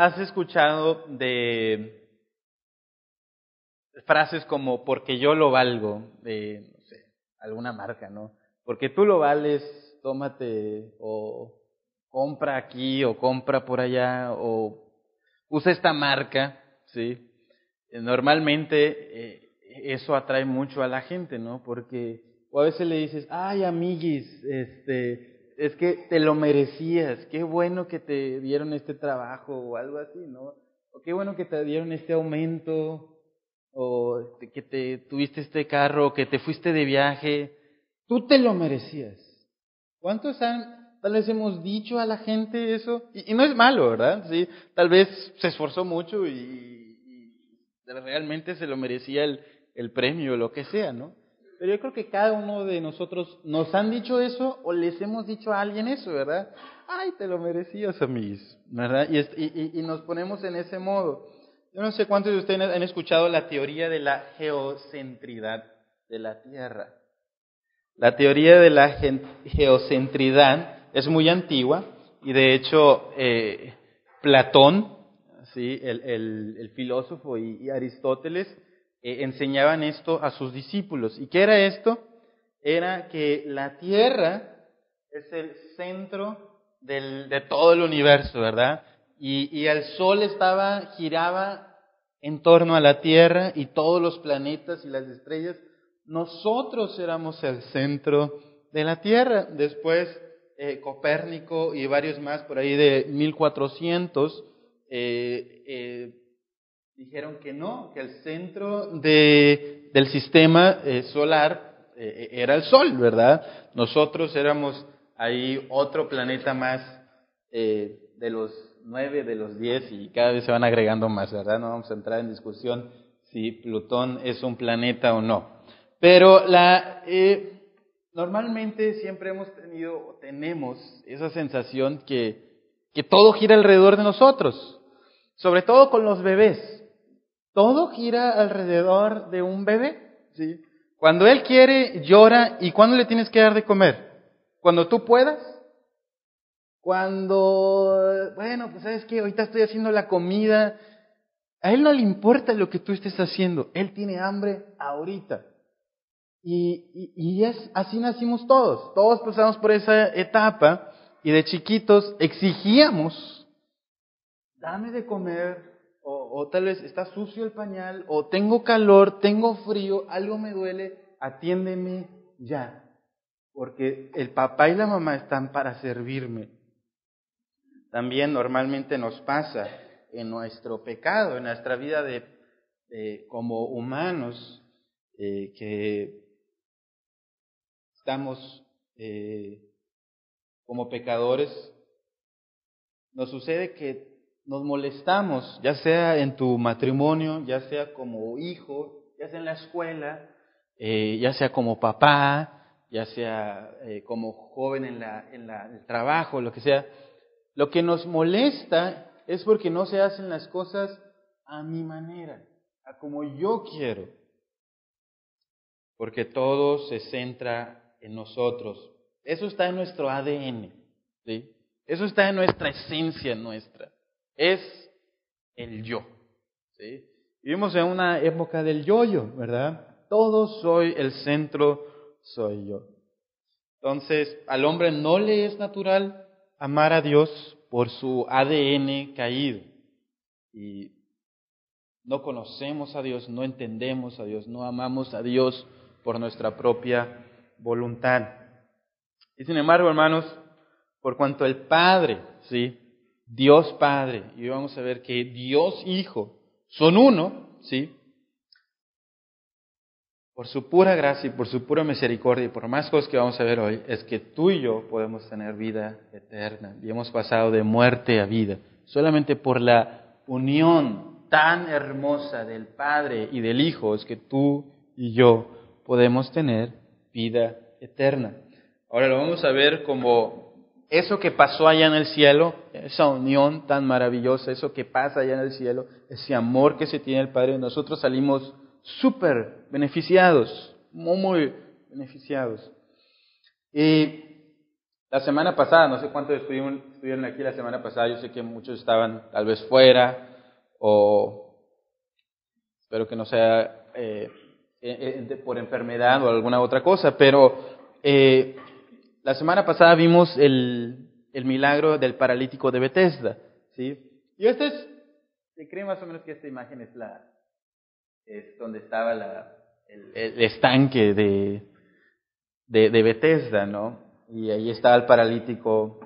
has escuchado de frases como porque yo lo valgo, de, no sé, alguna marca, ¿no? Porque tú lo vales, tómate o compra aquí o compra por allá o usa esta marca, ¿sí? Normalmente eh, eso atrae mucho a la gente, ¿no? Porque o a veces le dices, ay, amiguis, este, es que te lo merecías, qué bueno que te dieron este trabajo o algo así, ¿no? O qué bueno que te dieron este aumento, o que te tuviste este carro, que te fuiste de viaje, tú te lo merecías. ¿Cuántos han, tal vez hemos dicho a la gente eso? Y, no es malo, ¿verdad? Sí, tal vez se esforzó mucho y, realmente se lo merecía el, el premio o lo que sea, ¿no? Pero yo creo que cada uno de nosotros nos han dicho eso o les hemos dicho a alguien eso, ¿verdad? Ay, te lo merecías, amigos, ¿verdad? Y, y, y nos ponemos en ese modo. Yo no sé cuántos de ustedes han escuchado la teoría de la geocentridad de la Tierra. La teoría de la geocentridad es muy antigua y de hecho eh, Platón, ¿sí? el, el, el filósofo y Aristóteles, eh, enseñaban esto a sus discípulos. ¿Y qué era esto? Era que la Tierra es el centro de todo el universo, ¿verdad? Y, y el Sol estaba, giraba en torno a la Tierra y todos los planetas y las estrellas. Nosotros éramos el centro de la Tierra. Después, eh, Copérnico y varios más por ahí de 1400 eh, eh, dijeron que no, que el centro de, del sistema eh, solar eh, era el Sol, ¿verdad? Nosotros éramos ahí otro planeta más eh, de los nueve, de los diez, y cada vez se van agregando más, ¿verdad? No vamos a entrar en discusión si Plutón es un planeta o no. Pero la, normalmente siempre hemos tenido o tenemos esa sensación que, que todo gira alrededor de nosotros, sobre todo con los bebés. Todo gira alrededor de un bebé. ¿sí? Cuando él quiere, llora. ¿Y cuándo le tienes que dar de comer? Cuando tú puedas. Cuando, bueno, pues sabes que ahorita estoy haciendo la comida. A él no le importa lo que tú estés haciendo. Él tiene hambre ahorita. Y, y, es, así nacimos todos. Todos pasamos por esa etapa y de chiquitos exigíamos, dame de comer, o, tal vez está sucio el pañal, o tengo calor, tengo frío, algo me duele, atiéndeme ya, porque el papá y la mamá están para servirme. También normalmente nos pasa en nuestro pecado, en nuestra vida de, como humanos, eh, que estamos eh, como pecadores, nos sucede que nos molestamos, ya sea en tu matrimonio, ya sea como hijo, ya sea en la escuela, eh, ya sea como papá, ya sea eh, como joven en, el trabajo, lo que sea. Lo que nos molesta es porque no se hacen las cosas a mi manera, a como yo quiero. Porque todo se centra en nosotros. Eso está en nuestro ADN. ¿sí? Eso está en nuestra esencia nuestra es el yo. ¿sí? Vivimos en una época del yo-yo, ¿verdad? Todo soy el centro, soy yo. Entonces, al hombre no le es natural amar a Dios por su ADN caído. Y no conocemos a Dios, no entendemos a Dios, no amamos a Dios por nuestra propia voluntad. Y sin embargo, hermanos, por cuanto el Padre, ¿sí? Dios Padre, y vamos a ver que Dios Hijo son uno, ¿sí? Por su pura gracia y por su pura misericordia y por más cosas que vamos a ver hoy, es que tú y yo podemos tener vida eterna y hemos pasado de muerte a vida, solamente por la unión tan hermosa del Padre y del Hijo es que tú y yo podemos tener vida eterna. Ahora lo vamos a ver como eso que pasó allá en el cielo, esa unión tan maravillosa, eso que pasa allá en el cielo, ese amor que se tiene el Padre, nosotros salimos súper beneficiados, muy, muy beneficiados. Y La semana pasada, no sé cuántos estuvieron, aquí la semana pasada, yo sé que muchos estaban tal vez fuera o espero que no sea eh, eh, eh, por enfermedad o alguna otra cosa, pero la semana pasada vimos el, el, milagro del paralítico de Bethesda, ¿sí? Y este es, se cree más o menos que esta imagen es la, es donde estaba la, el, estanque de, de, Bethesda, ¿no? y ahí estaba el paralítico.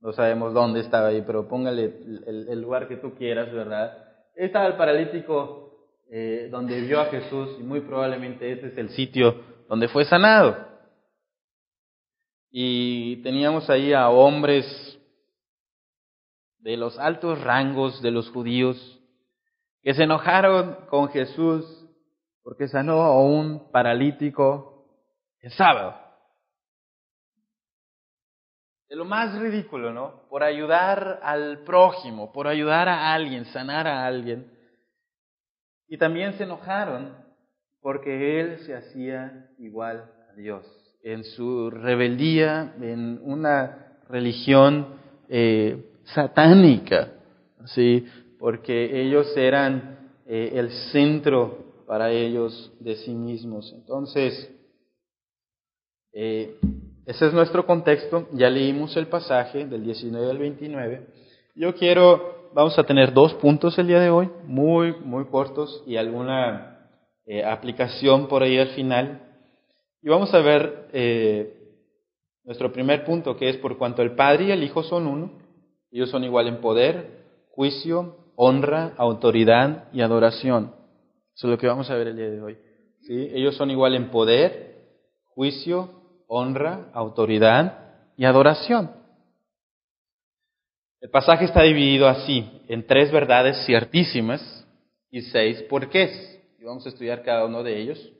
No sabemos dónde estaba ahí, pero póngale el, lugar que tú quieras, ¿verdad? Estaba el paralítico eh, donde vio a Jesús y muy probablemente ese es el sitio donde fue sanado. Y teníamos ahí a hombres de los altos rangos de los judíos que se enojaron con Jesús porque sanó a un paralítico el sábado de lo más ridículo, ¿no? Por ayudar al prójimo, por ayudar a alguien, sanar a alguien. Y también se enojaron porque él se hacía igual a Dios. En su rebeldía, en una religión eh, satánica, ¿sí? Porque ellos eran eh, el centro para ellos de sí mismos. Entonces, eh, ese es nuestro contexto. Ya leímos el pasaje del 19 al 29. Yo quiero, vamos a tener dos puntos el día de hoy, muy, muy cortos y alguna aplicación por ahí al final. Y vamos a ver eh, nuestro primer punto, que es por cuanto el Padre y el Hijo son uno, ellos son igual en poder, juicio, honra, autoridad y adoración. Eso es lo que vamos a ver el día de hoy. ¿sí? Ellos son igual en poder, juicio, honra, autoridad y adoración. El pasaje está dividido así, en tres verdades ciertísimas y seis porqués. Y vamos a estudiar cada uno de ellos.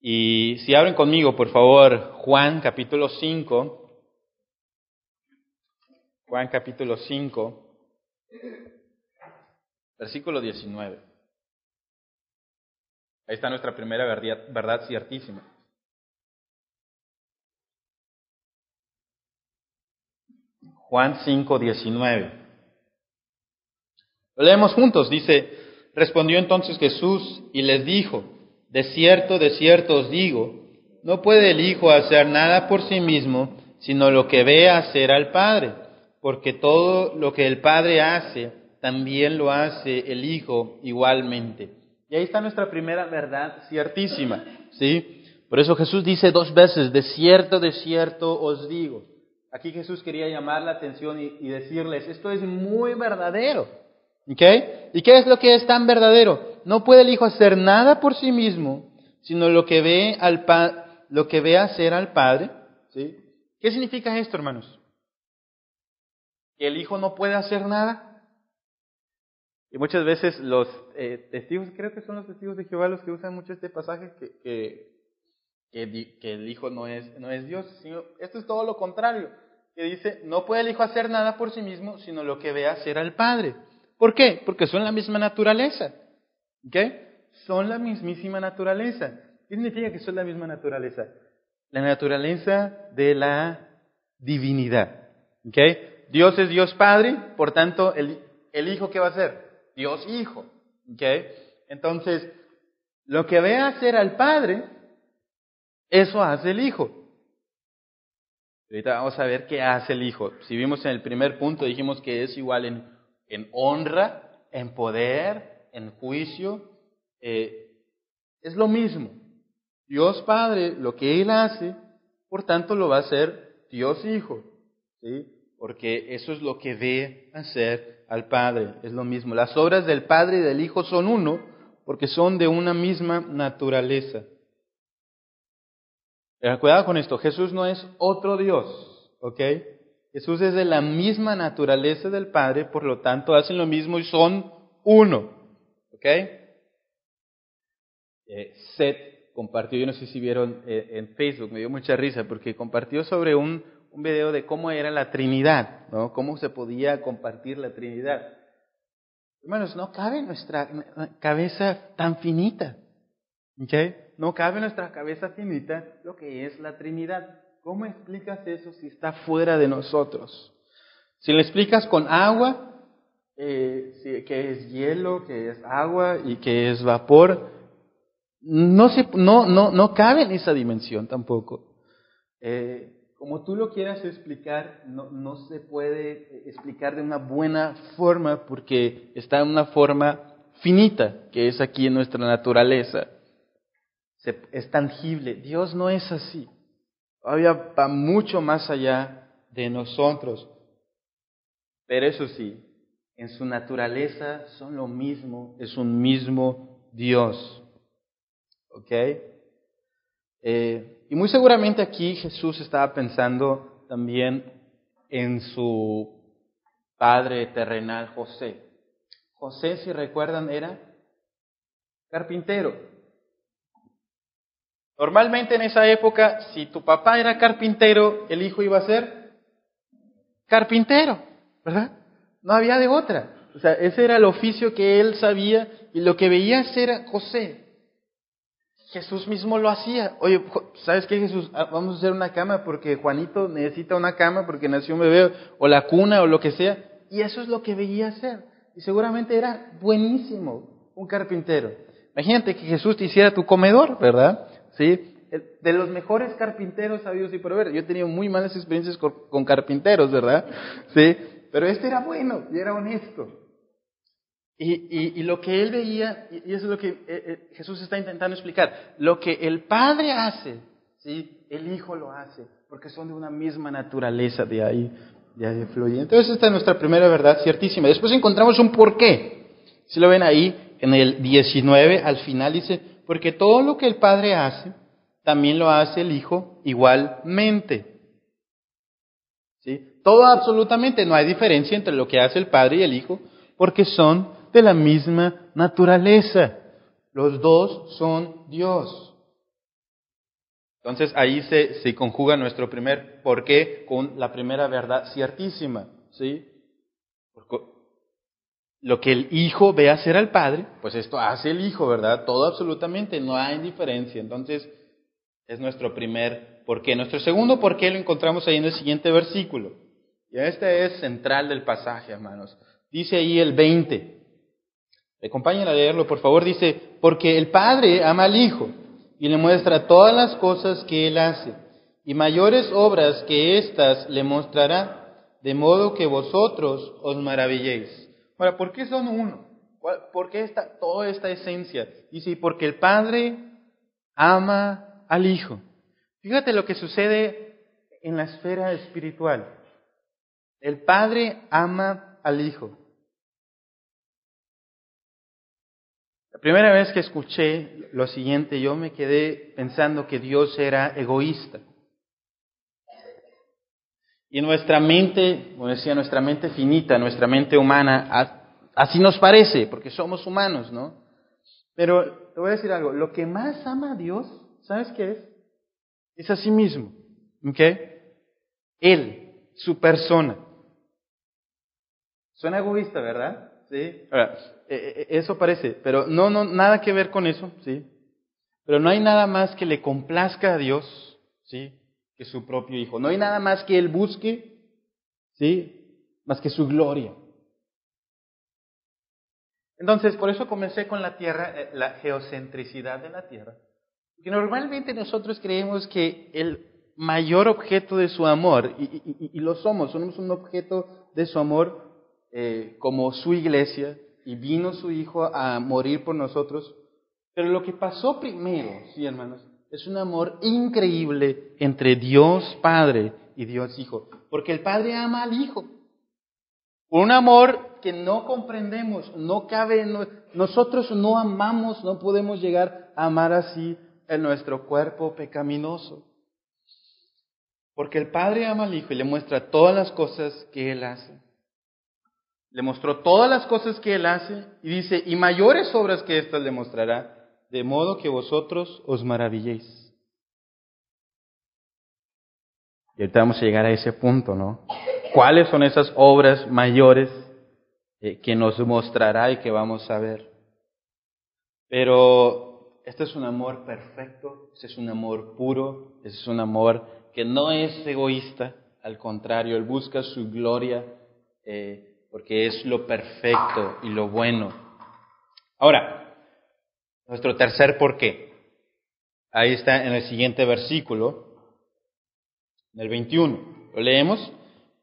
Y si abren conmigo, por favor, Juan capítulo 5. Juan capítulo 5, versículo 19. Ahí está nuestra primera verdad, ciertísima. Juan 5, 19. Lo leemos juntos, dice, respondió entonces Jesús y les dijo, de cierto, de cierto os digo, no puede el Hijo hacer nada por sí mismo, sino lo que ve hacer al Padre, porque todo lo que el Padre hace, también lo hace el Hijo igualmente. Y ahí está nuestra primera verdad ciertísima, ¿sí? Por eso Jesús dice dos veces, de cierto, de cierto os digo. Aquí Jesús quería llamar la atención y, decirles, esto es muy verdadero. ¿Ok? ¿Y qué es lo que es tan verdadero? No puede el Hijo hacer nada por sí mismo, sino lo que ve, al lo que ve hacer al Padre. ¿Sí? ¿Qué significa esto, hermanos? ¿Que el Hijo no puede hacer nada? Y muchas veces los eh, testigos, creo que son los testigos de Jehová los que usan mucho este pasaje, que que, el Hijo no es, no es Dios, sino esto es todo lo contrario, que dice, no puede el Hijo hacer nada por sí mismo, sino lo que ve hacer al Padre. ¿Por qué? Porque son la misma naturaleza. ¿Ok? Son la mismísima naturaleza. ¿Qué significa que son la misma naturaleza? La naturaleza de la divinidad. ¿Ok? Dios es Dios Padre, por tanto, el, el Hijo, ¿qué va a ser? Dios Hijo. ¿Ok? Entonces, lo que ve hacer al Padre eso hace el Hijo. Ahorita vamos a ver qué hace el Hijo. Si vimos en el primer punto, dijimos que es igual en, en honra, en poder, en juicio. Eh, es lo mismo. Dios Padre, lo que Él hace, por tanto lo va a hacer Dios Hijo. ¿sí? Porque eso es lo que ve hacer al Padre. Es lo mismo. Las obras del Padre y del Hijo son uno, porque son de una misma naturaleza. Cuidado con esto, Jesús no es otro Dios, ¿ok? Jesús es de la misma naturaleza del Padre, por lo tanto hacen lo mismo y son uno, ¿ok? Eh, Seth compartió, yo no sé si vieron eh, en Facebook, me dio mucha risa porque compartió sobre un, un video de cómo era la Trinidad, ¿no? Cómo se podía compartir la Trinidad. Hermanos, no cabe nuestra cabeza tan finita, ¿ok? no cabe en nuestra cabeza finita lo que es la Trinidad. ¿Cómo explicas eso si está fuera de nosotros? Si le explicas con agua, eh, que es hielo, que es agua y que es vapor, no, se, no, no, no cabe en esa dimensión tampoco. Eh, como tú lo quieras explicar, no, no se puede explicar de una buena forma porque está en una forma finita, que es aquí en nuestra naturaleza. es tangible. Dios no es así. Todavía va mucho más allá de nosotros. Pero eso sí, en su naturaleza son lo mismo, es un mismo Dios. ¿Ok? Eh, y muy seguramente aquí Jesús estaba pensando también en su padre terrenal José. José, si recuerdan, era carpintero. Normalmente en esa época, si tu papá era carpintero, el hijo iba a ser carpintero, ¿verdad? No había de otra. O sea, ese era el oficio que él sabía y lo que veía hacer José. Jesús mismo lo hacía. Oye, ¿sabes qué, Jesús? Ah, vamos a hacer una cama porque Juanito necesita una cama porque nació un bebé, o la cuna, o lo que sea. Y eso es lo que veía hacer. Y seguramente era buenísimo, un carpintero. Imagínate que Jesús te hiciera tu comedor, ¿verdad? ¿Sí? De los mejores carpinteros sabidos y por ver. Yo he tenido muy malas experiencias con carpinteros, ¿verdad? Sí. Pero este era bueno y era honesto. Y, lo que él veía, y eso es lo que eh, eh, Jesús está intentando explicar, lo que el Padre hace, ¿sí? el Hijo lo hace, porque son de una misma naturaleza de ahí, de ahí fluye. Entonces esta es nuestra primera verdad ciertísima. Después encontramos un porqué. Si lo ven ahí, en el 19, al final dice, porque todo lo que el Padre hace, también lo hace el Hijo igualmente. ¿Sí? Todo absolutamente, no hay diferencia entre lo que hace el Padre y el Hijo, porque son de la misma naturaleza. Los dos son Dios. Entonces ahí se, conjuga nuestro primer porqué con la primera verdad ciertísima. ¿sí? Lo que el Hijo ve hacer al Padre, pues esto hace el Hijo, ¿verdad? Todo absolutamente, no hay diferencia. Entonces es nuestro primer porqué. Nuestro segundo porqué lo encontramos ahí en el siguiente versículo. Y este es central del pasaje, hermanos. Dice ahí el 20. Acompáñenme a leerlo, por favor. Dice, porque el Padre ama al Hijo y le muestra todas las cosas que Él hace, y mayores obras que éstas le mostrará, de modo que vosotros os maravilléis. Ahora, ¿por qué son uno? ¿Por qué está toda esta esencia? Dice, porque el Padre ama al Hijo. Fíjate lo que sucede en la esfera espiritual. El Padre ama al Hijo. La primera vez que escuché lo siguiente, yo me quedé pensando que Dios era egoísta. Y nuestra mente, como decía, nuestra mente finita, nuestra mente humana, así nos parece, porque somos humanos, ¿no? Pero te voy a decir algo, lo que más ama a Dios, ¿sabes qué es? Es a sí mismo, ¿ok? Él, su persona. Suena egoísta, ¿verdad? Sí. Ahora, eh, eh, eso parece, pero no, no, nada que ver con eso, ¿sí? Pero no hay nada más que le complazca a Dios, ¿sí? Que su propio Hijo. No hay nada más que Él busque, ¿sí? Más que su gloria. Entonces, por eso comencé con la tierra, eh, la geocentricidad de la tierra. Porque normalmente nosotros creemos que el mayor objeto de su amor, y, lo somos, somos un objeto de su amor como su iglesia, y vino su Hijo a morir por nosotros. Pero lo que pasó primero, sí hermanos, es un amor increíble entre Dios Padre y Dios Hijo. Porque el Padre ama al Hijo. Un amor que no comprendemos, no cabe, nosotros no amamos, no podemos llegar a amar así en nuestro cuerpo pecaminoso. Porque el Padre ama al Hijo y le muestra todas las cosas que Él hace. Le mostró todas las cosas que él hace y dice, y mayores obras que éstas le mostrará, de modo que vosotros os maravilléis. Y ahorita vamos a llegar a ese punto, ¿no? ¿Cuáles son esas obras mayores eh, que nos mostrará y que vamos a ver? Pero este es un amor perfecto, este es un amor puro, este es un amor porque no es egoísta, al contrario, Él busca su gloria eh, porque es lo perfecto y lo bueno. Ahora, nuestro tercer por qué. Ahí está en el siguiente versículo, en el 21. ¿Lo leemos?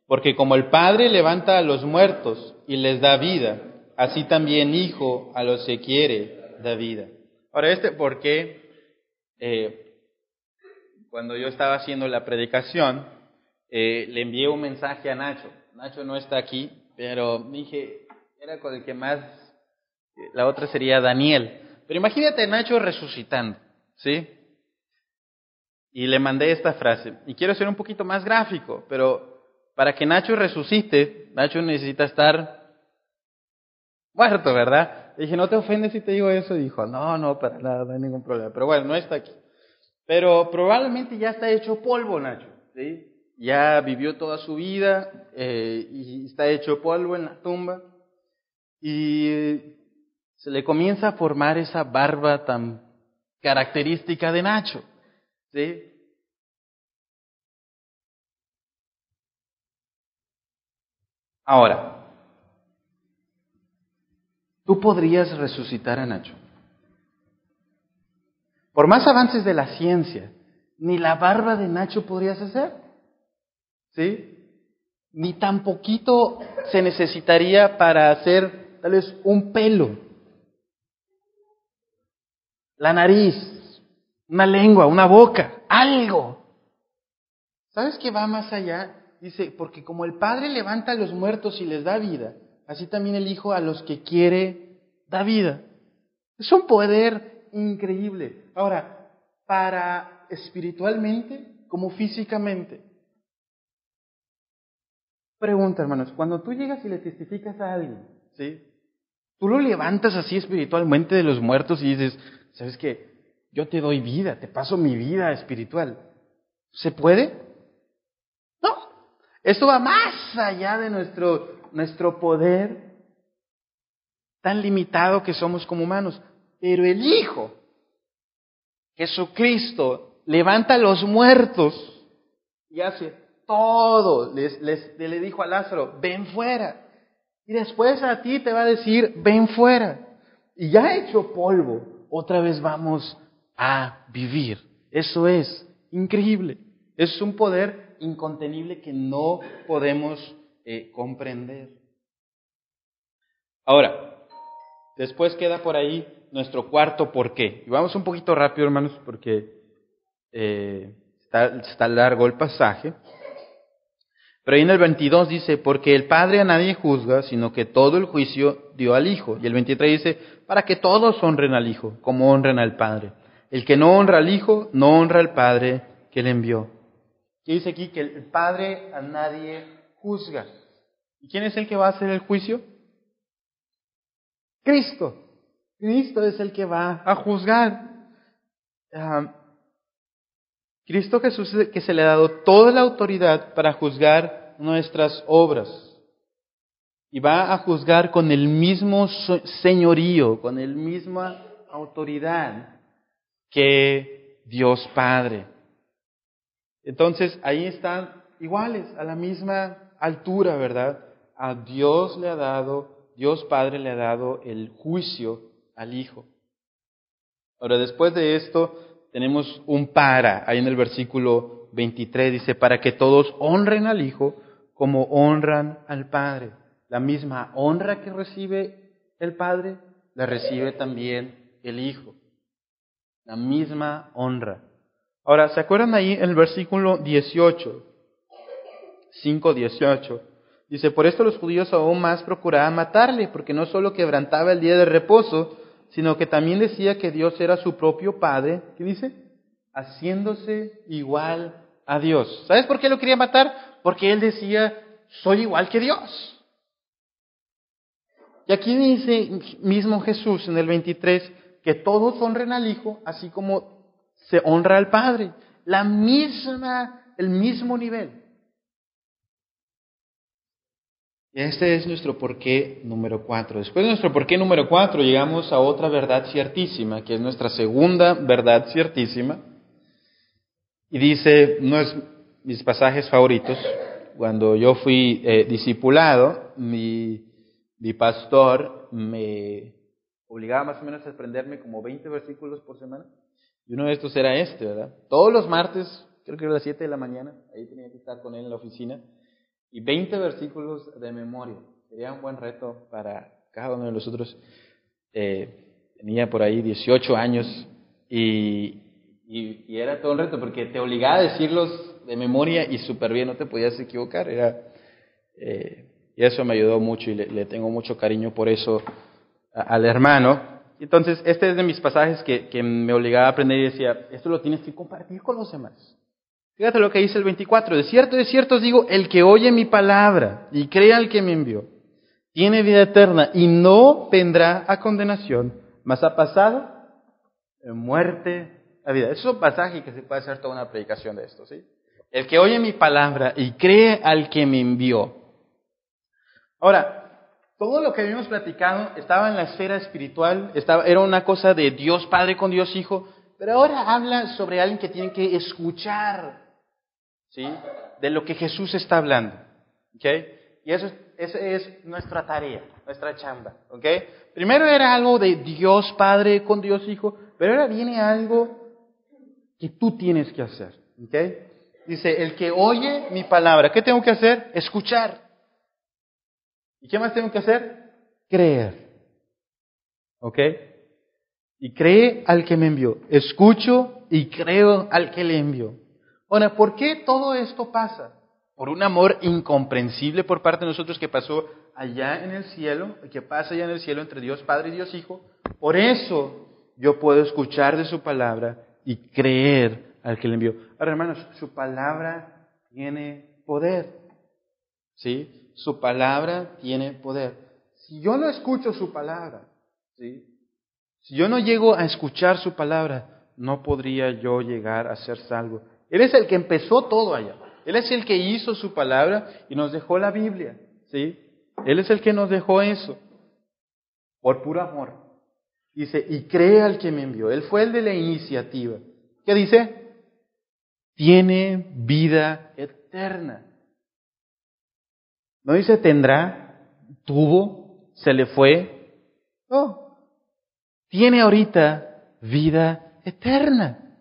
Porque como el Padre levanta a los muertos y les da vida, así también Hijo a los que quiere da vida. Ahora, este por qué, eh, cuando yo estaba haciendo la predicación, eh, le envié un mensaje a Nacho. Nacho no está aquí, pero dije, era con el que más, la otra sería Daniel. Pero imagínate a Nacho resucitando, ¿sí? Y le mandé esta frase. Y quiero ser un poquito más gráfico, pero para que Nacho resucite, Nacho necesita estar muerto, ¿verdad? dije, ¿no te ofendes si te digo eso? Y dijo, no, no, para nada, no hay ningún problema. Pero bueno, no está aquí. Pero probablemente ya está hecho polvo, Nacho, ¿sí? ya vivió toda su vida eh, y está hecho polvo en la tumba y se le comienza a formar esa barba tan característica de Nacho. ¿sí? Ahora, tú podrías resucitar a Nacho. Por más avances de la ciencia, ni la barba de Nacho podrías hacer. ¿sí? Ni tan poquito se necesitaría para hacer tal vez un pelo, la nariz, una lengua, una boca, algo. ¿Sabes qué va más allá? Dice, porque como el Padre levanta a los muertos y les da vida, así también el Hijo a los que quiere da vida. Es un poder increíble. Ahora, para espiritualmente como físicamente. Pregunta, hermanos, cuando tú llegas y le testificas a alguien, ¿sí? Tú lo levantas así espiritualmente de los muertos y dices, ¿sabes qué? Yo te doy vida, te paso mi vida espiritual. ¿Se puede? No. Esto va más allá de nuestro, nuestro poder tan limitado que somos como humanos. Pero el Hijo, Jesucristo, levanta a los muertos y hace todo. Les, le dijo a Lázaro, ven fuera. Y después a ti te va a decir, ven fuera. Y ya hecho polvo, otra vez vamos a vivir. Eso es increíble. Es un poder incontenible que no podemos eh, comprender. Ahora, después queda por ahí nuestro cuarto por qué. Y vamos un poquito rápido, hermanos, porque eh, está largo el pasaje. Pero ahí en el 22 dice, porque el Padre a nadie juzga, sino que todo el juicio dio al Hijo. Y el 23 dice, para que todos honren al Hijo, como honran al Padre. El que no honra al Hijo, no honra al Padre que le envió. ¿Qué dice aquí? Que el Padre a nadie juzga. ¿Y quién es el que va a hacer el juicio? Cristo. Cristo es el que va a juzgar. Ah, Cristo Jesús que se le ha dado toda la autoridad para juzgar nuestras obras. Y va a juzgar con el mismo señorío, con la misma autoridad que Dios Padre. Entonces ahí están iguales, a la misma altura, ¿verdad? A Dios le ha dado, Dios Padre le ha dado el juicio al Hijo. Ahora, después de esto, tenemos un para, ahí en el versículo 23 dice, para que todos honren al Hijo como honran al Padre. La misma honra que recibe el Padre, la recibe también el Hijo. La misma honra. Ahora, ¿se acuerdan ahí el versículo 18? 5, 18. Dice, por esto los judíos aún más procuraban matarle, porque no solo quebrantaba el día de reposo, sino que también decía que Dios era su propio Padre, ¿qué dice? Haciéndose igual a Dios. ¿Sabes por qué lo quería matar? Porque él decía, soy igual que Dios. Y aquí dice mismo Jesús en el 23 que todos honren al Hijo, así como se honra al Padre. La misma, el mismo nivel. Este es nuestro porqué número cuatro. Después de nuestro porqué número cuatro llegamos a otra verdad ciertísima, que es nuestra segunda verdad ciertísima. Y dice, no es mis pasajes favoritos. Cuando yo fui eh, discipulado, mi, mi pastor me obligaba más o menos a aprenderme como 20 versículos por semana. Y uno de estos era este, ¿verdad? Todos los martes, creo que era las 7 de la mañana, ahí tenía que estar con él en la oficina, y 20 versículos de memoria. Sería un buen reto para cada uno de nosotros. Eh, tenía por ahí 18 años y, y, era todo un reto porque te obligaba a decirlos de memoria y súper bien, no te podías equivocar. Era, eh, y eso me ayudó mucho y le, tengo mucho cariño por eso al hermano. Entonces, este es de mis pasajes que, me obligaba a aprender y decía, esto lo tienes que compartir con los demás. Fíjate lo que dice el 24. De cierto, de cierto os digo, el que oye mi palabra y crea al que me envió, tiene vida eterna y no vendrá a condenación, mas ha pasado en muerte a vida. Es un pasaje que se puede hacer toda una predicación de esto, ¿sí? El que oye mi palabra y cree al que me envió. Ahora, todo lo que habíamos platicado estaba en la esfera espiritual, estaba, era una cosa de Dios Padre con Dios Hijo, pero ahora habla sobre alguien que tiene que escuchar, ¿sí? De lo que Jesús está hablando, ¿ok? Y eso, esa es nuestra tarea, nuestra chamba, ¿ok? Primero era algo de Dios Padre con Dios Hijo, pero ahora viene algo que tú tienes que hacer, ¿ok? Dice, el que oye mi palabra, ¿qué tengo que hacer? Escuchar. ¿Y qué más tengo que hacer? Creer. ¿Ok? Y cree al que me envió. Escucho y creo al que le envió. Ahora, ¿por qué todo esto pasa? Por un amor incomprensible por parte de nosotros que pasó allá en el cielo, que pasa allá en el cielo entre Dios Padre y Dios Hijo. Por eso yo puedo escuchar de su palabra y creer al que le envió. Ahora, hermanos, su palabra tiene poder. ¿Sí? Su palabra tiene poder. Si yo no escucho su palabra, si yo no llego a escuchar su palabra, no podría yo llegar a ser salvo. Él es el que empezó todo allá. Él es el que hizo su palabra y nos dejó la Biblia. ¿sí? Él es el que nos dejó eso. Por puro amor. Dice, y cree al que me envió. Él fue el de la iniciativa. ¿Qué dice? Tiene vida eterna. No dice tendrá, tuvo, se le fue. No. Tiene ahorita vida eterna.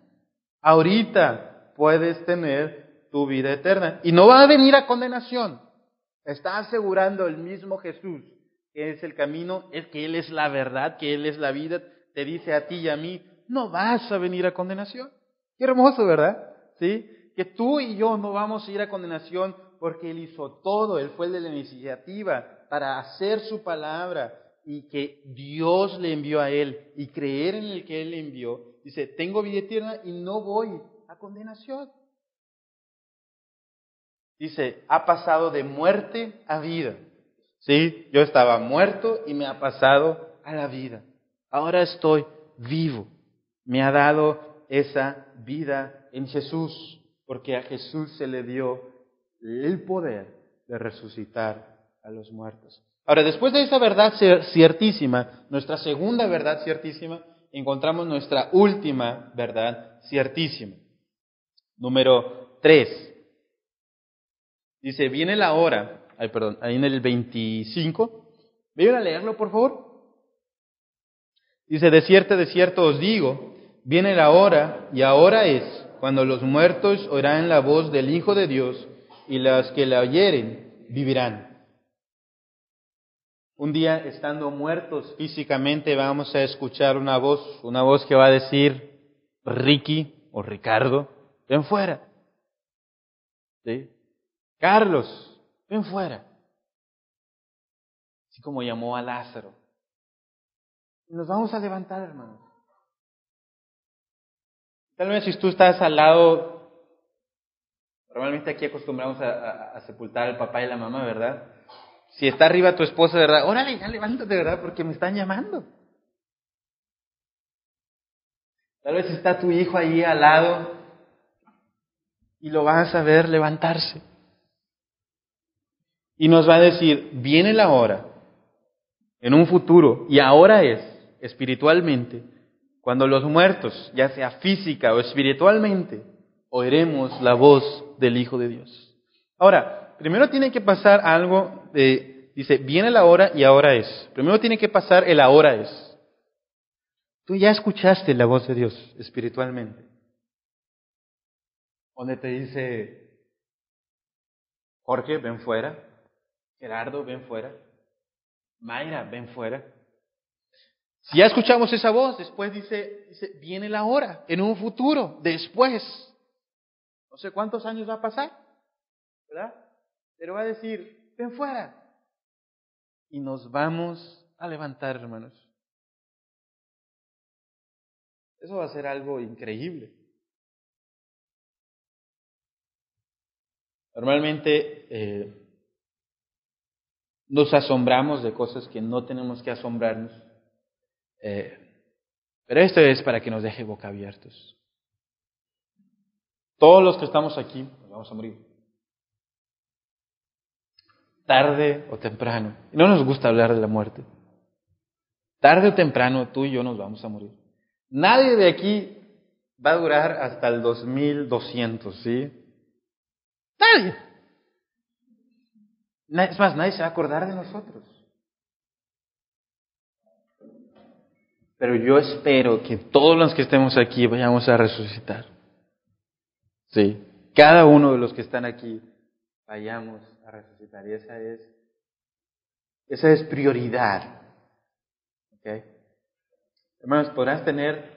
Ahorita puedes tener tu vida eterna. Y no va a venir a condenación. Está asegurando el mismo Jesús que es el camino, es que Él es la verdad, que Él es la vida. Te dice a ti y a mí, no vas a venir a condenación. Qué hermoso, ¿verdad? ¿Sí? Que tú y yo no vamos a ir a condenación porque Él hizo todo, Él fue el de la iniciativa para hacer su palabra y que Dios le envió a Él y creer en el que Él le envió. Dice, tengo vida eterna y no voy a condenación. Dice, ha pasado de muerte a vida. Sí, yo estaba muerto y me ha pasado a la vida. Ahora estoy vivo. Me ha dado esa vida en Jesús, porque a Jesús se le dio el poder de resucitar a los muertos. Ahora, después de esa verdad ciertísima, nuestra segunda verdad ciertísima, encontramos nuestra última verdad ciertísima. Número tres. Dice, viene la hora, ay, perdón, ahí en el 25. ¿Vienen a leerlo, por favor? Dice, de cierto, de cierto os digo, viene la hora, y ahora es, cuando los muertos oirán la voz del Hijo de Dios, y los que la oyeren vivirán. Un día, estando muertos físicamente, vamos a escuchar una voz, una voz que va a decir, Ricky o Ricardo, ven fuera. ¿Sí? Carlos, ven fuera. Así como llamó a Lázaro. Nos vamos a levantar, hermanos. Tal vez si tú estás al lado Normalmente aquí acostumbramos a, sepultar al papá y la mamá, ¿verdad? Si está arriba tu esposa, ¿verdad? Órale, ya levántate, ¿verdad? Porque me están llamando. Tal vez está tu hijo ahí al lado y lo vas a ver levantarse. Y nos va a decir, viene la hora, en un futuro, y ahora es, espiritualmente, cuando los muertos, ya sea física o espiritualmente, oiremos la voz del Hijo de Dios. Ahora, primero tiene que pasar algo de, dice, viene la hora y ahora es. Primero tiene que pasar el ahora es. Tú ya escuchaste la voz de Dios espiritualmente. Donde te dice, Jorge, ven fuera. Gerardo, ven fuera. Mayra, ven fuera. Si ya escuchamos esa voz, después dice, dice, viene la hora, en un futuro, después. No sé cuántos años va a pasar, ¿verdad? Pero va a decir, ven fuera. Y nos vamos a levantar, hermanos. Eso va a ser algo increíble. Normalmente eh, nos asombramos de cosas que no tenemos que asombrarnos. Eh, pero esto es para que nos deje boca abiertos. Todos los que estamos aquí vamos a morir. Tarde o temprano. No nos gusta hablar de la muerte. Tarde o temprano tú y yo nos vamos a morir. Nadie de aquí va a durar hasta el 2200, ¿sí? Nadie. Es más, nadie se va a acordar de nosotros. Pero yo espero que todos los que estemos aquí vayamos a resucitar. Sí, cada uno de los que están aquí vayamos a resucitar. Y esa es, esa es prioridad. ¿Okay? Hermanos, podrás tener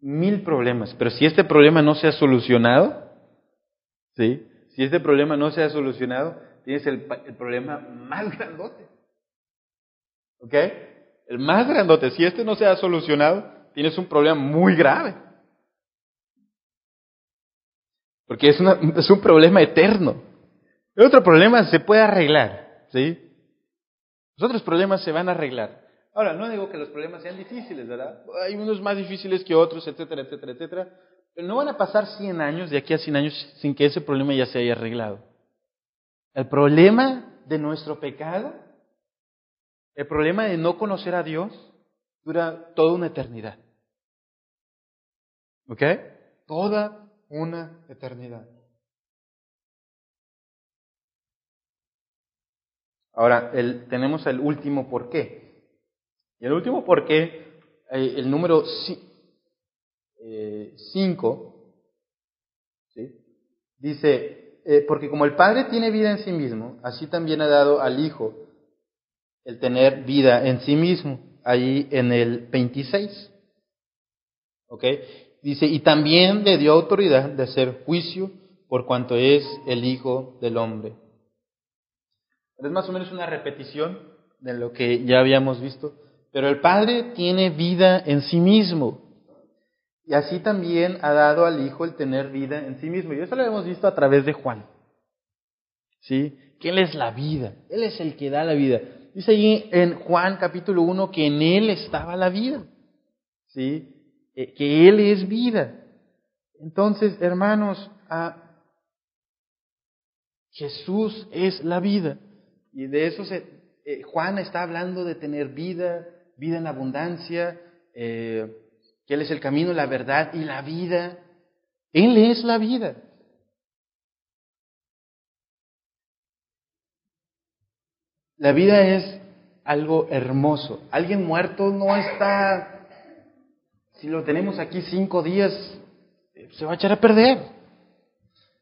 mil problemas, pero si este problema no se ha solucionado, ¿sí? Si este problema no se ha solucionado, tienes el, problema más grandote. ¿Ok? El más grandote. Si este no se ha solucionado, tienes un problema muy grave. Porque es, un problema eterno. El otro problema se puede arreglar, ¿sí? Los otros problemas se van a arreglar. Ahora, no digo que los problemas sean difíciles, ¿verdad? Hay unos más difíciles que otros, etcétera, etcétera, etcétera. Pero no van a pasar 100 años, de aquí a 100 años, sin que ese problema ya se haya arreglado. El problema de nuestro pecado, el problema de no conocer a Dios, dura toda una eternidad. ¿Ok? Toda una eternidad. Ahora, tenemos el último por qué. Y el último por qué, eh, el número 5, eh, dice, eh, porque como el Padre tiene vida en sí mismo, así también ha dado al Hijo el tener vida en sí mismo, ahí en el 26. ¿Ok? Dice, y también le dio autoridad de hacer juicio por cuanto es el Hijo del Hombre. Es más o menos una repetición de lo que ya habíamos visto, pero el Padre tiene vida en sí mismo. Y así también ha dado al Hijo el tener vida en sí mismo. Y eso lo hemos visto a través de Juan. ¿Sí? Que Él es la vida. Él es el que da la vida. Dice ahí en Juan capítulo 1 que en Él estaba la vida. ¿Sí? Eh, que Él es vida. Entonces, hermanos, Jesús es la vida. Y de eso eh, Juan está hablando de tener vida, vida en abundancia. Eh, que Él es el camino, la verdad y la vida. Él es la vida. La vida es algo hermoso. Alguien muerto no está, si lo tenemos aquí cinco días, se va a echar a perder.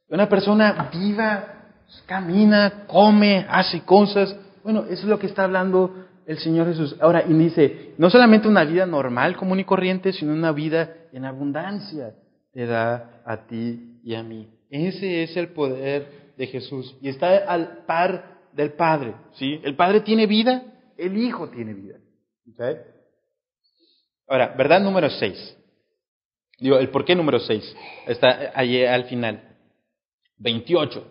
Una persona viva, camina, come, hace cosas. Bueno, eso es lo que está hablando el Señor Jesús. Ahora, y dice, no solamente una vida normal, común y corriente, sino una vida en abundancia te da a ti y a mí. Ese es el poder de Jesús. Y está al par del Padre. ¿sí? El Padre tiene vida, el Hijo tiene vida. Ahora, verdad número 6. Digo, el por qué número 6. Está allí al final. 28.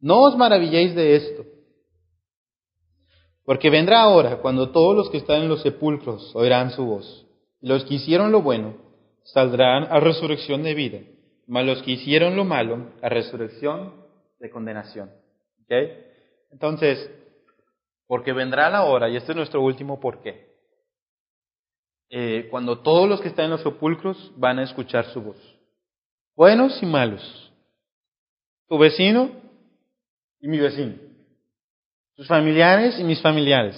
No os maravilléis de esto porque vendrá ahora cuando todos los que están en los sepulcros oirán su voz. Los que hicieron lo bueno saldrán a resurrección de vida, mas los que hicieron lo malo a resurrección de condenación. ¿Okay? Entonces, porque vendrá la hora, y este es nuestro último porqué, eh, cuando todos los que están en los sepulcros van a escuchar su voz, buenos y malos, tu vecino y mi vecino, tus familiares y mis familiares,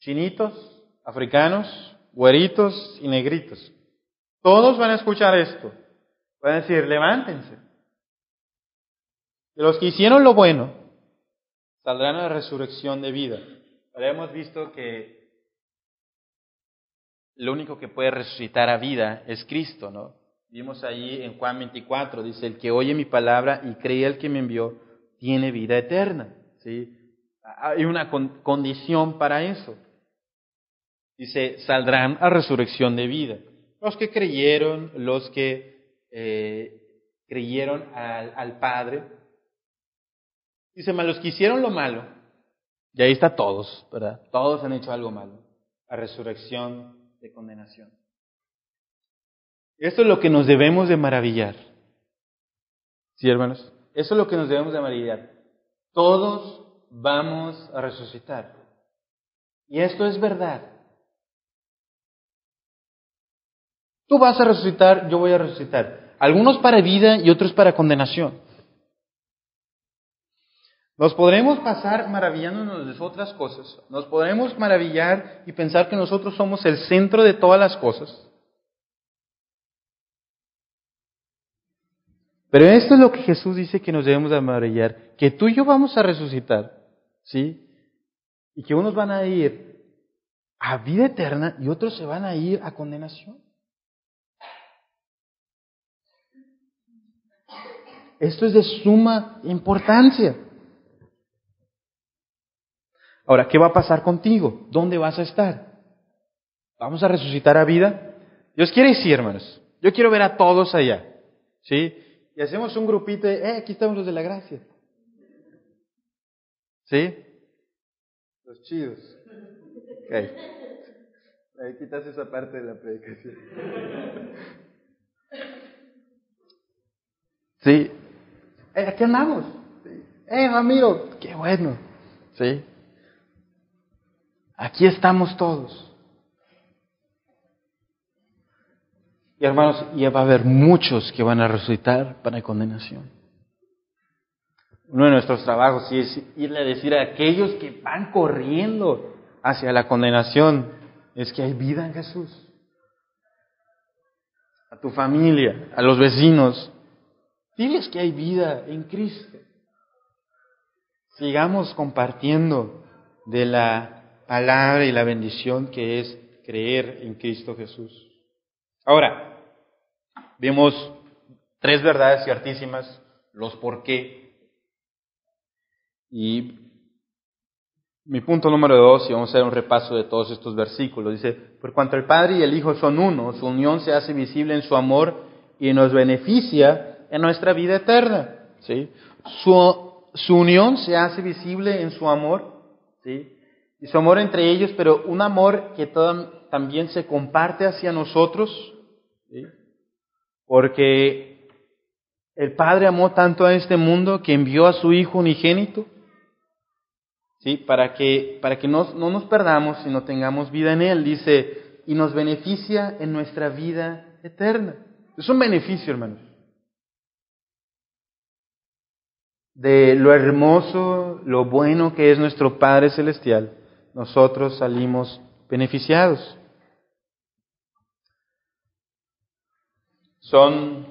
chinitos, africanos, güeritos y negritos. Todos van a escuchar esto. Van a decir, levántense. De los que hicieron lo bueno, saldrán a la resurrección de vida. Ahora hemos visto que lo único que puede resucitar a vida es Cristo, ¿no? Vimos ahí en Juan 24, dice, el que oye mi palabra y cree al que me envió, tiene vida eterna, ¿sí? Hay una condición para eso. Dice, saldrán a resurrección de vida. Los que creyeron, los que eh, creyeron al, al Padre. Dice, mas los que hicieron lo malo, y ahí está todos, ¿verdad? Todos han hecho algo malo. A resurrección de condenación. Esto es lo que nos debemos de maravillar. ¿Sí, hermanos? Eso es lo que nos debemos de maravillar. Todos vamos a resucitar. Y esto es verdad. Tú vas a resucitar, yo voy a resucitar. Algunos para vida y otros para condenación. Nos podremos pasar maravillándonos de otras cosas. Nos podremos maravillar y pensar que nosotros somos el centro de todas las cosas. Pero esto es lo que Jesús dice que nos debemos de maravillar, que tú y yo vamos a resucitar, ¿sí? Y que unos van a ir a vida eterna y otros se van a ir a condenación. Esto es de suma importancia. Ahora, ¿qué va a pasar contigo? ¿Dónde vas a estar? ¿Vamos a resucitar a vida? Dios quiere decir, hermanos. Yo quiero ver a todos allá. ¿Sí? Y hacemos un grupito de, eh, aquí estamos los de la gracia. ¿Sí? Los chidos. Ok. Ahí quitas esa parte de la predicación. ¿Sí? Eh, aquí andamos. Eh, Ramiro, qué bueno. ¿Sí? Aquí estamos todos. Y hermanos, ya va a haber muchos que van a resucitar para condenación. Uno de nuestros trabajos es irle a decir a aquellos que van corriendo hacia la condenación, es que hay vida en Jesús. A tu familia, a los vecinos, diles que hay vida en Cristo. Sigamos compartiendo de la palabra y la bendición que es creer en Cristo Jesús. Ahora, vemos tres verdades ciertísimas, los por qué. Y mi punto número dos, y vamos a hacer un repaso de todos estos versículos, dice, por cuanto el Padre y el Hijo son uno, su unión se hace visible en su amor y nos beneficia en nuestra vida eterna. ¿sí? Su, su unión se hace visible en su amor, ¿sí? Y su amor entre ellos, pero un amor que también se comparte hacia nosotros, porque el Padre amó tanto a este mundo que envió a su Hijo unigénito, ¿sí? para que, para que no, no nos perdamos, sino tengamos vida en Él, dice, y nos beneficia en nuestra vida eterna. Es un beneficio, hermanos. de lo hermoso, lo bueno que es nuestro Padre Celestial nosotros salimos beneficiados. Son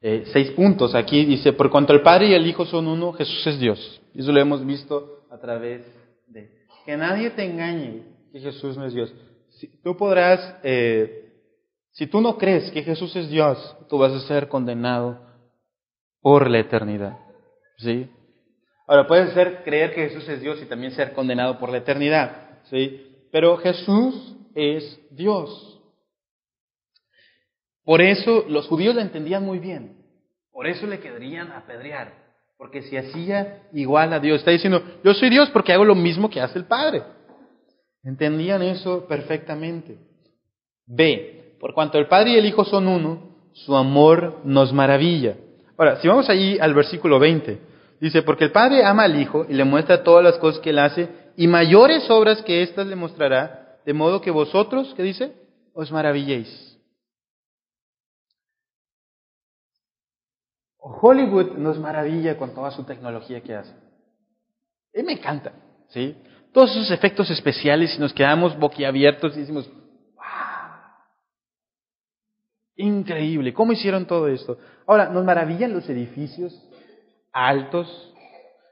eh, seis puntos. Aquí dice, por cuanto el Padre y el Hijo son uno, Jesús es Dios. Eso lo hemos visto a través de... Que nadie te engañe que Jesús no es Dios. Si, tú podrás, eh, si tú no crees que Jesús es Dios, tú vas a ser condenado por la eternidad. ¿Sí? Ahora, puede ser creer que Jesús es Dios y también ser condenado por la eternidad, ¿sí? Pero Jesús es Dios. Por eso los judíos lo entendían muy bien. Por eso le querían apedrear. Porque se hacía igual a Dios. Está diciendo, yo soy Dios porque hago lo mismo que hace el Padre. Entendían eso perfectamente. B. Por cuanto el Padre y el Hijo son uno, su amor nos maravilla. Ahora, si vamos allí al versículo 20. Dice, porque el Padre ama al Hijo y le muestra todas las cosas que él hace y mayores obras que éstas le mostrará, de modo que vosotros, ¿qué dice? Os maravilléis. Hollywood nos maravilla con toda su tecnología que hace. Y me encanta, ¿sí? Todos esos efectos especiales y nos quedamos boquiabiertos y decimos, ¡wow! Increíble, ¿cómo hicieron todo esto? Ahora, nos maravillan los edificios altos,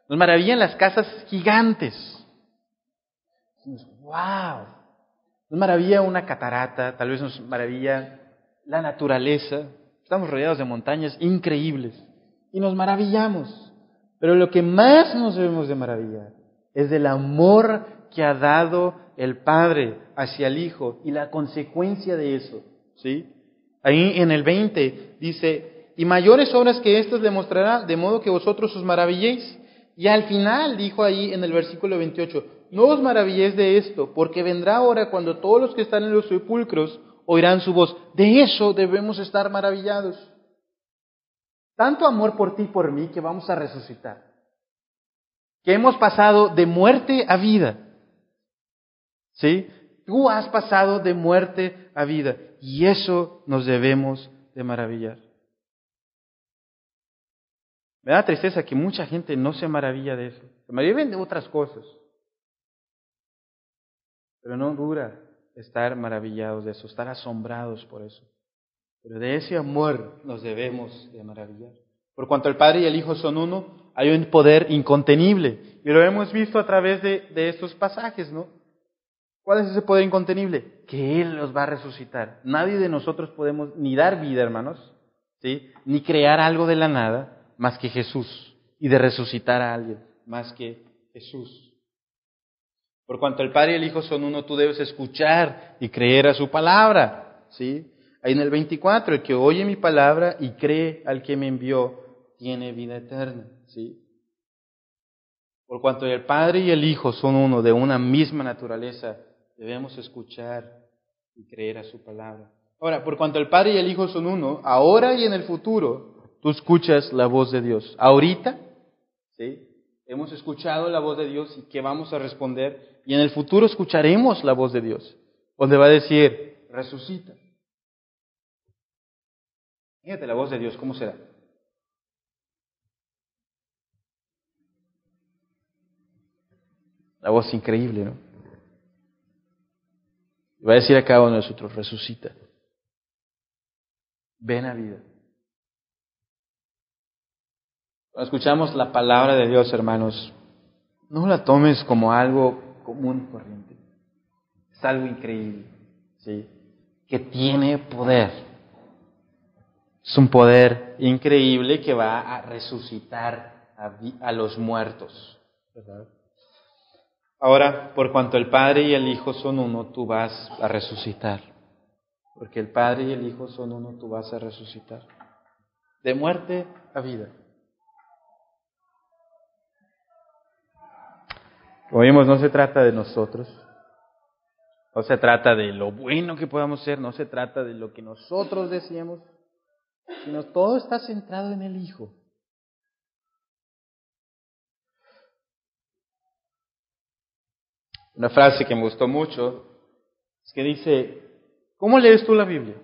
nos maravillan las casas gigantes. ¡Wow! Nos maravilla una catarata, tal vez nos maravilla la naturaleza. Estamos rodeados de montañas increíbles y nos maravillamos. Pero lo que más nos debemos de maravillar es del amor que ha dado el Padre hacia el Hijo y la consecuencia de eso. ¿sí? Ahí en el 20 dice, y mayores obras que estas le mostrará, de modo que vosotros os maravilléis. Y al final dijo ahí en el versículo 28, no os maravilléis de esto, porque vendrá ahora cuando todos los que están en los sepulcros oirán su voz. De eso debemos estar maravillados. Tanto amor por ti y por mí que vamos a resucitar. Que hemos pasado de muerte a vida. ¿Sí? Tú has pasado de muerte a vida. Y eso nos debemos de maravillar. Me da tristeza que mucha gente no se maravilla de eso. Se maravillan de otras cosas. Pero no dura estar maravillados de eso, estar asombrados por eso. Pero de ese amor nos debemos de maravillar. Por cuanto el Padre y el Hijo son uno, hay un poder incontenible. Y lo hemos visto a través de, de estos pasajes, ¿no? ¿Cuál es ese poder incontenible? Que Él los va a resucitar. Nadie de nosotros podemos ni dar vida, hermanos, ¿sí? Ni crear algo de la nada más que Jesús. Y de resucitar a alguien más que Jesús. Por cuanto el Padre y el Hijo son uno, tú debes escuchar y creer a su palabra. ¿Sí? Ahí en el 24, el que oye mi palabra y cree al que me envió, tiene vida eterna. ¿Sí? Por cuanto el Padre y el Hijo son uno de una misma naturaleza, debemos escuchar y creer a su palabra. Ahora, por cuanto el Padre y el Hijo son uno, ahora y en el futuro, tú escuchas la voz de Dios. Ahorita, ¿sí? Hemos escuchado la voz de Dios y qué vamos a responder. Y en el futuro escucharemos la voz de Dios, donde va a decir, resucita. Fíjate la voz de Dios, ¿cómo será? La voz increíble, ¿no? Va a decir a cada uno de nosotros, resucita. Ven a vida. Cuando escuchamos la palabra de Dios, hermanos, no la tomes como algo común y corriente. Es algo increíble, ¿sí? Que tiene poder. Es un poder increíble que va a resucitar a, a los muertos. ¿verdad? Ahora, por cuanto el Padre y el Hijo son uno, tú vas a resucitar. Porque el Padre y el Hijo son uno, tú vas a resucitar. De muerte a vida. Vimos, no se trata de nosotros, no se trata de lo bueno que podamos ser, no se trata de lo que nosotros decíamos, sino todo está centrado en el Hijo. Una frase que me gustó mucho es que dice, ¿cómo lees tú la Biblia?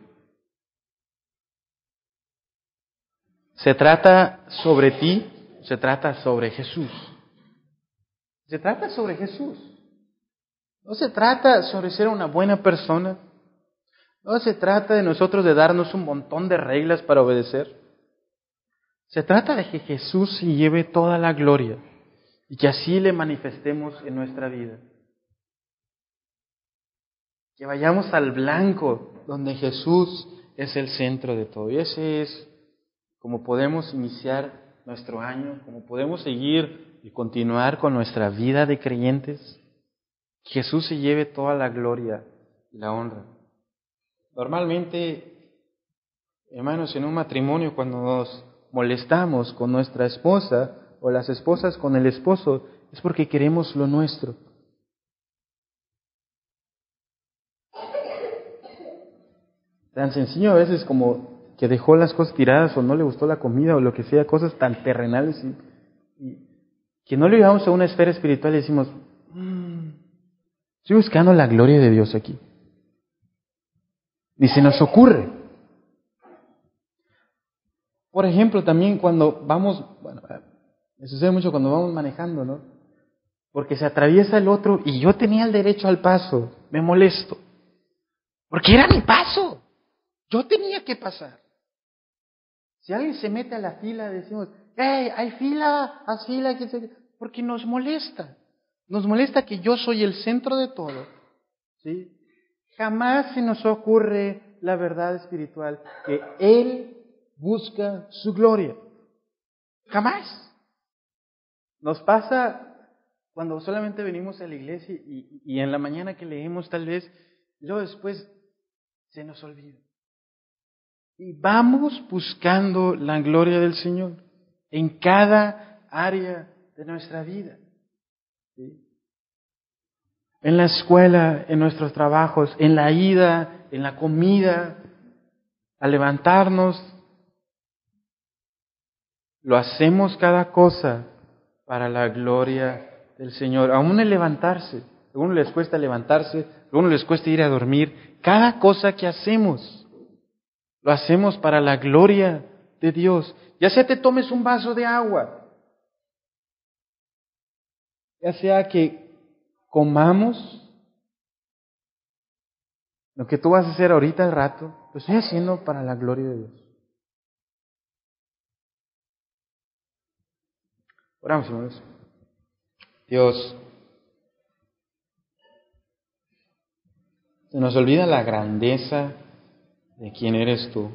¿Se trata sobre ti? ¿Se trata sobre Jesús? Se trata sobre Jesús. No se trata sobre ser una buena persona. No se trata de nosotros de darnos un montón de reglas para obedecer. Se trata de que Jesús se lleve toda la gloria y que así le manifestemos en nuestra vida. Que vayamos al blanco donde Jesús es el centro de todo. Y ese es como podemos iniciar nuestro año, como podemos seguir y continuar con nuestra vida de creyentes, Jesús se lleve toda la gloria y la honra. Normalmente, hermanos, en un matrimonio, cuando nos molestamos con nuestra esposa o las esposas con el esposo, es porque queremos lo nuestro. Tan sencillo a veces como que dejó las cosas tiradas o no le gustó la comida o lo que sea, cosas tan terrenales y que no le llevamos a una esfera espiritual y decimos, mm, estoy buscando la gloria de Dios aquí. Ni se nos ocurre. Por ejemplo, también cuando vamos, bueno, me sucede mucho cuando vamos manejando, ¿no? Porque se atraviesa el otro y yo tenía el derecho al paso, me molesto. Porque era mi paso. Yo tenía que pasar. Si alguien se mete a la fila, decimos, hey, hay fila, haz fila, porque nos molesta. Nos molesta que yo soy el centro de todo. ¿sí? Jamás se nos ocurre la verdad espiritual, que Él busca su gloria. Jamás. Nos pasa cuando solamente venimos a la iglesia y, y en la mañana que leemos tal vez, luego después se nos olvida. Y vamos buscando la gloria del Señor en cada área de nuestra vida. En la escuela, en nuestros trabajos, en la ida, en la comida, a levantarnos. Lo hacemos cada cosa para la gloria del Señor. Aún el levantarse, a uno les cuesta levantarse, a uno les cuesta ir a dormir. Cada cosa que hacemos, lo hacemos para la gloria de Dios. Ya sea te tomes un vaso de agua, ya sea que comamos, lo que tú vas a hacer ahorita al rato, lo estoy haciendo para la gloria de Dios. Oramos, hermanos. Dios, se nos olvida la grandeza de quién eres tú.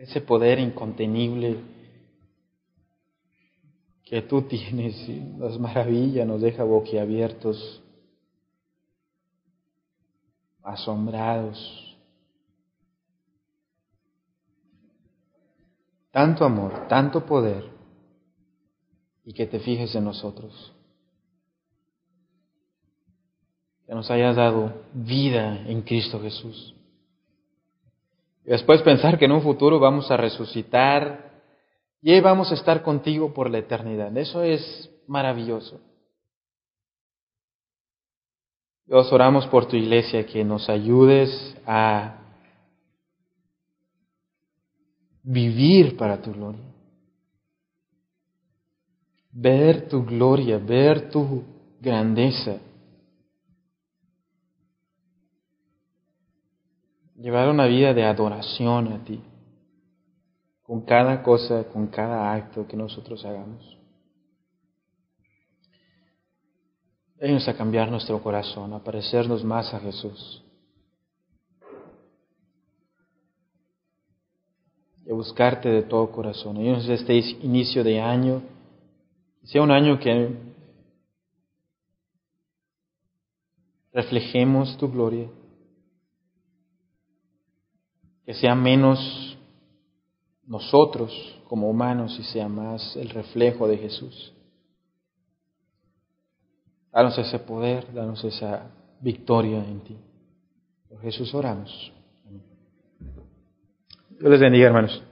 Ese poder incontenible que tú tienes y nos maravilla, nos deja boquiabiertos, asombrados. tanto amor, tanto poder, y que te fijes en nosotros. Que nos hayas dado vida en Cristo Jesús. Después pensar que en un futuro vamos a resucitar y vamos a estar contigo por la eternidad. Eso es maravilloso. Dios, oramos por tu iglesia, que nos ayudes a vivir para tu gloria. Ver tu gloria, ver tu grandeza. Llevar una vida de adoración a ti, con cada cosa, con cada acto que nosotros hagamos. Ayúdanos a cambiar nuestro corazón, a parecernos más a Jesús. y buscarte de todo corazón. Ayúdanos este inicio de año, sea un año que reflejemos tu gloria, que sea menos nosotros como humanos y sea más el reflejo de Jesús. Danos ese poder, danos esa victoria en ti. Por Jesús oramos. Dios les bendiga, hermanos.